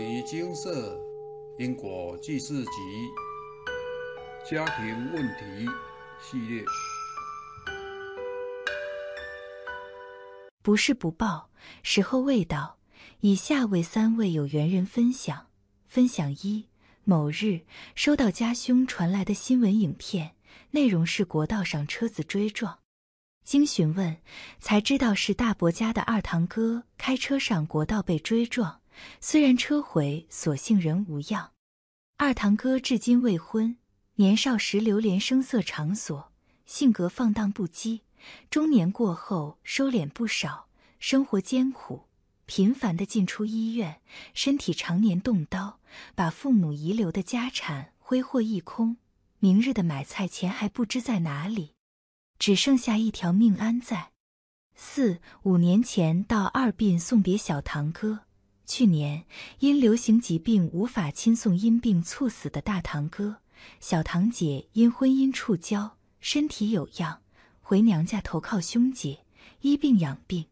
尼精舍因果记事集家庭问题系列，不是不报，时候未到。以下为三位有缘人分享：分享一，某日收到家兄传来的新闻影片，内容是国道上车子追撞。经询问，才知道是大伯家的二堂哥开车上国道被追撞，虽然车毁，所幸人无恙。二堂哥至今未婚，年少时流连声色场所，性格放荡不羁。中年过后收敛不少，生活艰苦，频繁的进出医院，身体常年动刀，把父母遗留的家产挥霍一空，明日的买菜钱还不知在哪里。只剩下一条命安在。四五年前到二殡送别小堂哥，去年因流行疾病无法亲送因病猝死的大堂哥，小堂姐因婚姻触礁，身体有恙，回娘家投靠兄姐医病养病。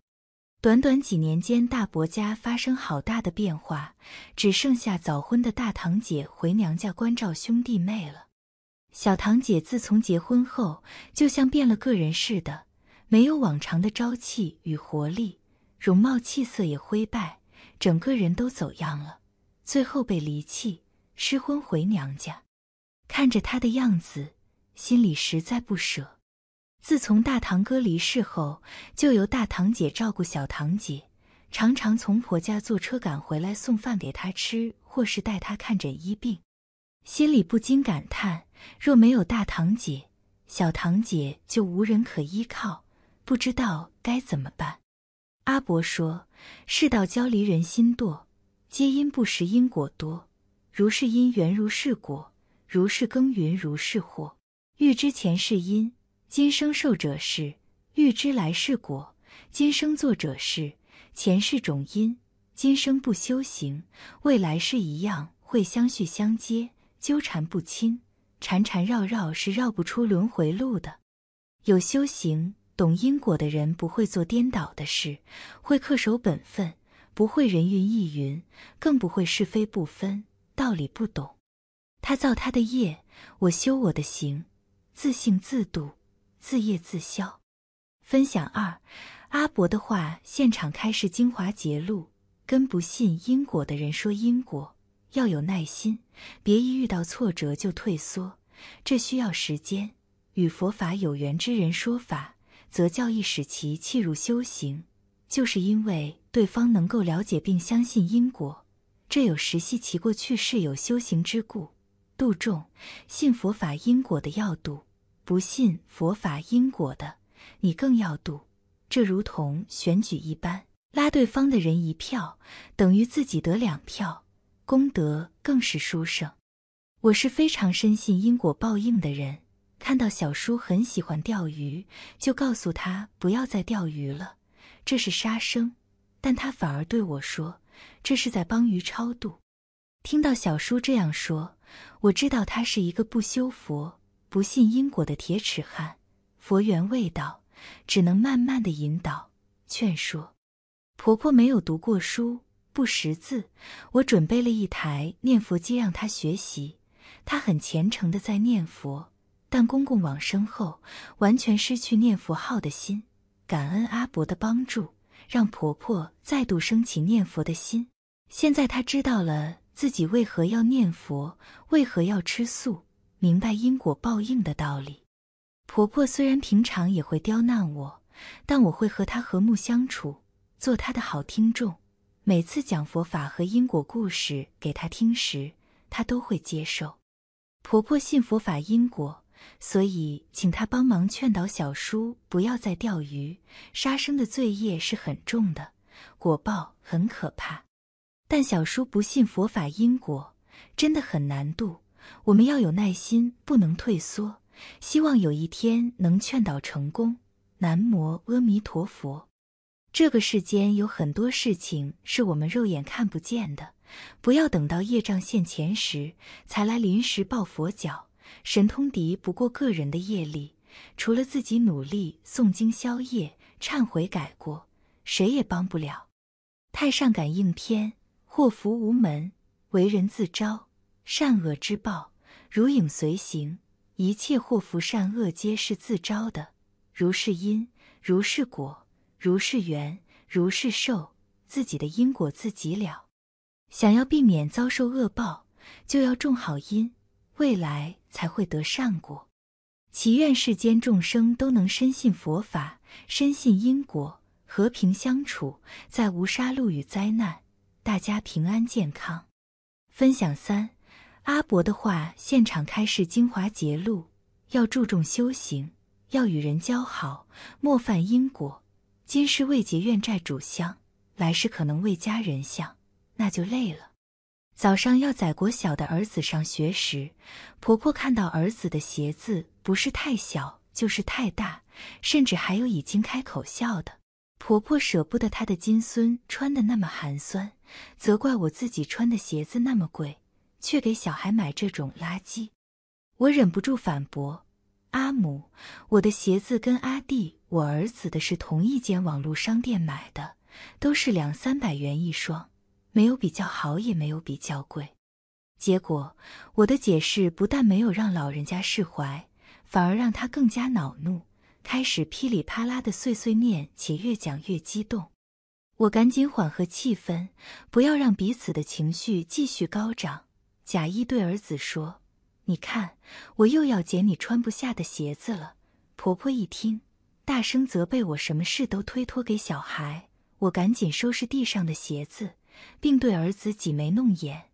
短短几年间，大伯家发生好大的变化，只剩下早婚的大堂姐回娘家关照兄弟妹了。小堂姐自从结婚后，就像变了个人似的，没有往常的朝气与活力，容貌气色也灰败，整个人都走样了。最后被离弃，失婚回娘家。看着她的样子，心里实在不舍。自从大堂哥离世后，就由大堂姐照顾小堂姐，常常从婆家坐车赶回来送饭给她吃，或是带她看诊医病。心里不禁感叹：若没有大堂姐，小堂姐就无人可依靠，不知道该怎么办。阿伯说：“世道交离，人心堕，皆因不识因果多。如是因缘如是果，如是耕耘如是获。欲知前世因，今生受者是；欲知来世果，今生做者是。前世种因，今生不修行，未来世一样会相续相接。”纠缠不清，缠缠绕绕是绕不出轮回路的。有修行、懂因果的人，不会做颠倒的事，会恪守本分，不会人云亦云，更不会是非不分、道理不懂。他造他的业，我修我的行，自信自度，自业自消。分享二，阿伯的话，现场开示精华节录，跟不信因果的人说因果。要有耐心，别一遇到挫折就退缩，这需要时间。与佛法有缘之人说法，则教义使其契入修行，就是因为对方能够了解并相信因果，这有实系其过去世有修行之故。度众信佛法因果的要度，不信佛法因果的，你更要度。这如同选举一般，拉对方的人一票，等于自己得两票。功德更是殊胜。我是非常深信因果报应的人。看到小叔很喜欢钓鱼，就告诉他不要再钓鱼了，这是杀生。但他反而对我说，这是在帮鱼超度。听到小叔这样说，我知道他是一个不修佛、不信因果的铁齿汉。佛缘未到，只能慢慢的引导、劝说。婆婆没有读过书。不识字，我准备了一台念佛机让她学习。她很虔诚的在念佛，但公公往生后，完全失去念佛号的心。感恩阿伯的帮助，让婆婆再度升起念佛的心。现在她知道了自己为何要念佛，为何要吃素，明白因果报应的道理。婆婆虽然平常也会刁难我，但我会和她和睦相处，做她的好听众。每次讲佛法和因果故事给她听时，她都会接受。婆婆信佛法因果，所以请他帮忙劝导小叔不要再钓鱼。杀生的罪业是很重的，果报很可怕。但小叔不信佛法因果，真的很难度。我们要有耐心，不能退缩。希望有一天能劝导成功。南无阿弥陀佛。这个世间有很多事情是我们肉眼看不见的，不要等到业障现前时才来临时抱佛脚。神通敌不过个人的业力，除了自己努力诵经消业、忏悔改过，谁也帮不了。太上感应篇，祸福无门，为人自招，善恶之报如影随形，一切祸福善恶皆是自招的。如是因，如是果，如是缘，如是受，自己的因果自己了。想要避免遭受恶报，就要种好因，未来才会得善果。祈愿世间众生都能深信佛法，深信因果，和平相处，再无杀戮与灾难，大家平安健康。分享三，阿伯的话现场开示精华节录：要注重修行，要与人交好，莫犯因果。今世未结怨债主相，来世可能为家人相，那就累了。早上要载国小的儿子上学时，婆婆看到儿子的鞋子不是太小就是太大，甚至还有已经开口笑的。婆婆舍不得她的金孙穿的那么寒酸，责怪我自己穿的鞋子那么贵，却给小孩买这种垃圾。我忍不住反驳：“阿母，我的鞋子跟阿弟我儿子的是同一间网络商店买的，都是两三百元一双。”没有比较好，也没有比较贵。结果，我的解释不但没有让老人家释怀，反而让他更加恼怒，开始噼里啪啦的碎碎念，且越讲越激动。我赶紧缓和气氛，不要让彼此的情绪继续高涨，假意对儿子说：“你看，我又要捡你穿不下的鞋子了。”婆婆一听，大声责备我，什么事都推脱给小孩。我赶紧收拾地上的鞋子。并对儿子挤眉弄眼，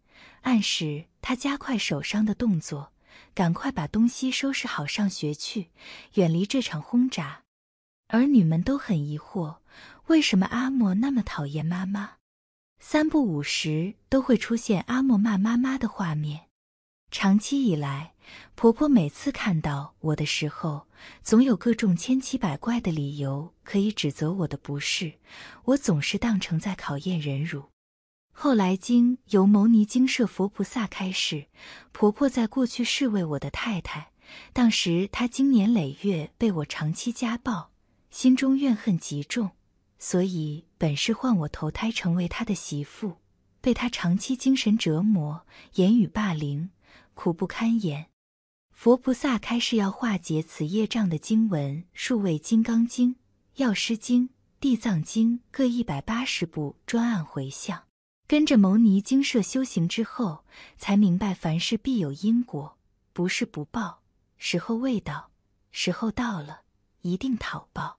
暗示他加快手上的动作，赶快把东西收拾好上学去，远离这场轰炸。儿女们都很疑惑，为什么阿莫那么讨厌妈妈？三不五时都会出现阿莫骂妈妈的画面。长期以来，婆婆每次看到我的时候，总有各种千奇百怪的理由可以指责我的不是，我总是当成在考验忍辱。后来经由牟尼精舍佛菩萨开示，婆婆在过去是为我的太太，当时她经年累月被我长期家暴，心中怨恨极重，所以本是换我投胎成为她的媳妇，被她长期精神折磨，言语霸凌，苦不堪言。佛菩萨开示要化解此业障的经文数位《金刚经》《药师经》《地藏经》各一百八十部，专案回向。跟着牟尼精舍修行之后，才明白凡事必有因果，不是不报，时候未到，时候到了，一定讨报。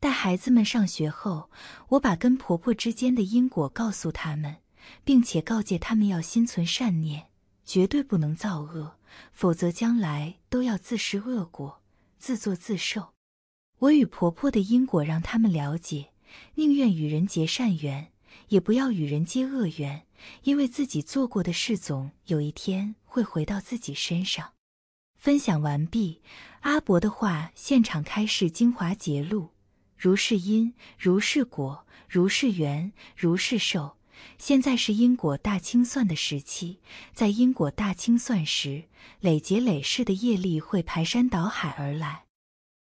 带孩子们上学后，我把跟婆婆之间的因果告诉他们，并且告诫他们要心存善念，绝对不能造恶，否则将来都要自食恶果，自作自受。我与婆婆的因果让他们了解，宁愿与人结善缘。也不要与人结恶缘，因为自己做过的事总有一天会回到自己身上。分享完毕，阿伯的话现场开示精华节录：如是因，如是果，如是缘，如是受。现在是因果大清算的时期，在因果大清算时，累劫累世的业力会排山倒海而来，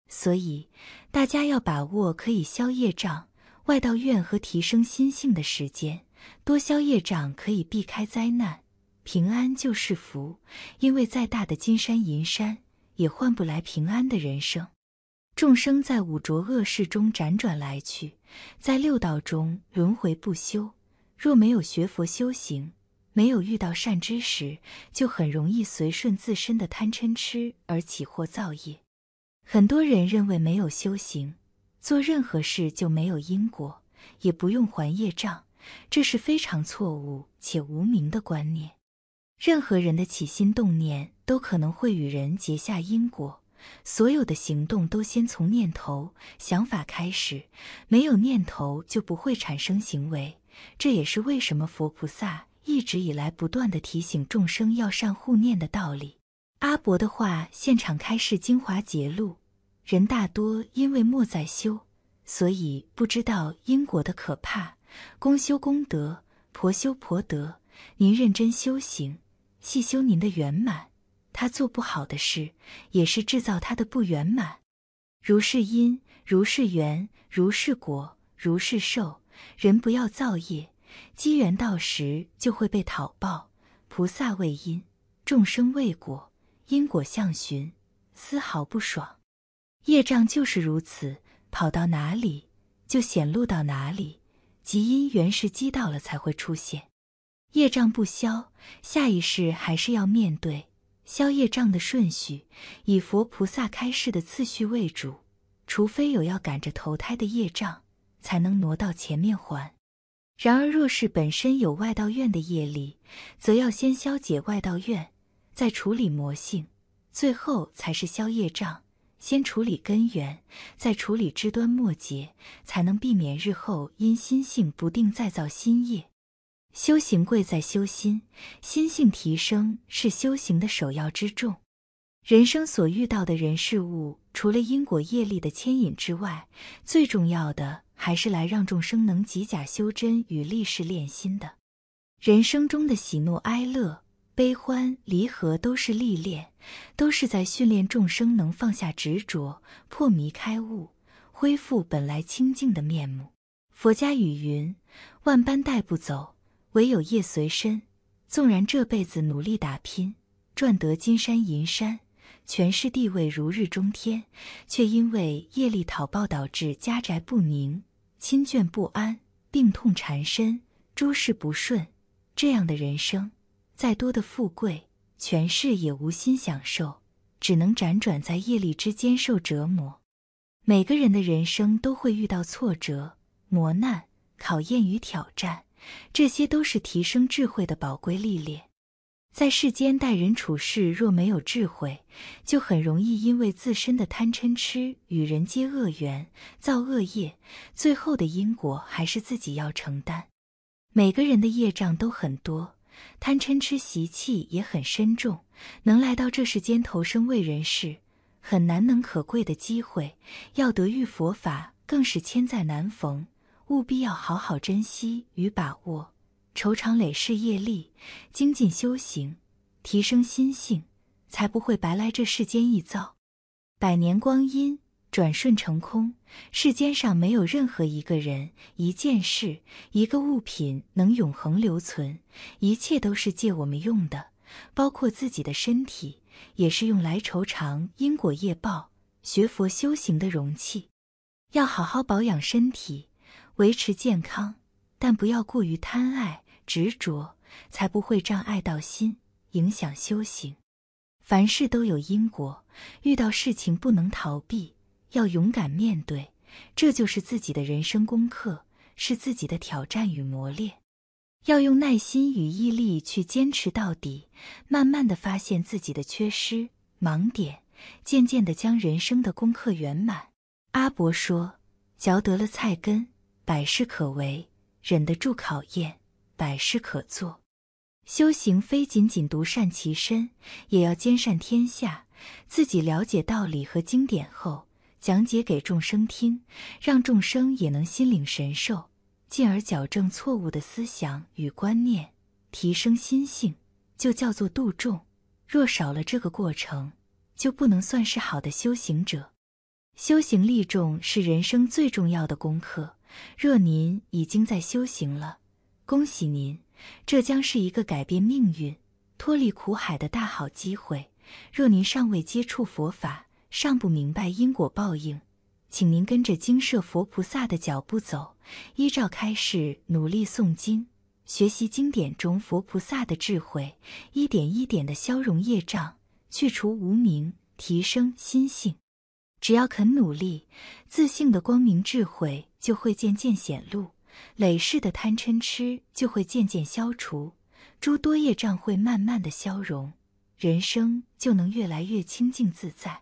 所以大家要把握可以消业障。外道愿和提升心性的时间，多消业障可以避开灾难，平安就是福。因为再大的金山银山，也换不来平安的人生。众生在五浊恶世中辗转来去，在六道中轮回不休。若没有学佛修行，没有遇到善知识，就很容易随顺自身的贪嗔痴而起祸造业。很多人认为没有修行。做任何事就没有因果，也不用还业障，这是非常错误且无明的观念。任何人的起心动念都可能会与人结下因果，所有的行动都先从念头、想法开始，没有念头就不会产生行为。这也是为什么佛菩萨一直以来不断的提醒众生要善护念的道理。阿伯的话现场开示精华节录。人大多因为莫在修，所以不知道因果的可怕。公修功德，婆修婆德。您认真修行，细修您的圆满。他做不好的事，也是制造他的不圆满。如是因，如是缘，如是果，如是受。人不要造业，机缘到时就会被讨报。菩萨为因，众生为果，因果相循，丝毫不爽。业障就是如此，跑到哪里就显露到哪里，即因缘时机到了才会出现。业障不消，下一世还是要面对。消业障的顺序，以佛菩萨开示的次序为主，除非有要赶着投胎的业障，才能挪到前面还。然而，若是本身有外道愿的业力，则要先消解外道愿，再处理魔性，最后才是消业障。先处理根源，再处理枝端末节，才能避免日后因心性不定再造新业。修行贵在修心，心性提升是修行的首要之重。人生所遇到的人事物，除了因果业力的牵引之外，最重要的还是来让众生能积假修真与立誓练心的。人生中的喜怒哀乐、悲欢离合，都是历练，都是在训练众生能放下执着、破迷开悟、恢复本来清净的面目。佛家语云：“万般带不走。”唯有业随身，纵然这辈子努力打拼，赚得金山银山，权势地位如日中天，却因为业力讨报导致家宅不宁、亲眷不安、病痛缠身、诸事不顺，这样的人生，再多的富贵、权势也无心享受，只能辗转在业力之间受折磨。每个人的人生都会遇到挫折、磨难、考验与挑战。这些都是提升智慧的宝贵历练。在世间待人处事，若没有智慧，就很容易因为自身的贪嗔痴与人结恶缘，造恶业，最后的因果还是自己要承担。每个人的业障都很多，贪嗔痴习气也很深重，能来到这世间投生为人世，很难能可贵的机会，要得遇佛法，更是千载难逢。务必要好好珍惜与把握，愁肠累世业力，精进修行，提升心性，才不会白来这世间一遭。百年光阴转瞬成空，世间上没有任何一个人、一件事、一个物品能永恒留存，一切都是借我们用的，包括自己的身体，也是用来酬偿因果业报、学佛修行的容器。要好好保养身体。维持健康，但不要过于贪爱执着，才不会障碍到心，影响修行。凡事都有因果，遇到事情不能逃避，要勇敢面对，这就是自己的人生功课，是自己的挑战与磨练。要用耐心与毅力去坚持到底，慢慢的发现自己的缺失盲点，渐渐的将人生的功课圆满。阿伯说：“嚼得了菜根。”百事可为，忍得住考验；百事可做，修行非仅仅独善其身，也要兼善天下。自己了解道理和经典后，讲解给众生听，让众生也能心领神受，进而矫正错误的思想与观念，提升心性，就叫做度众。若少了这个过程，就不能算是好的修行者。修行利众是人生最重要的功课。若您已经在修行了，恭喜您，这将是一个改变命运、脱离苦海的大好机会。若您尚未接触佛法，尚不明白因果报应，请您跟着精舍佛菩萨的脚步走，依照开示努力诵经，学习经典中佛菩萨的智慧，一点一点的消融业障，去除无明，提升心性。只要肯努力，自信的光明智慧就会渐渐显露，累世的贪嗔痴就会渐渐消除，诸多业障会慢慢的消融，人生就能越来越清净自在。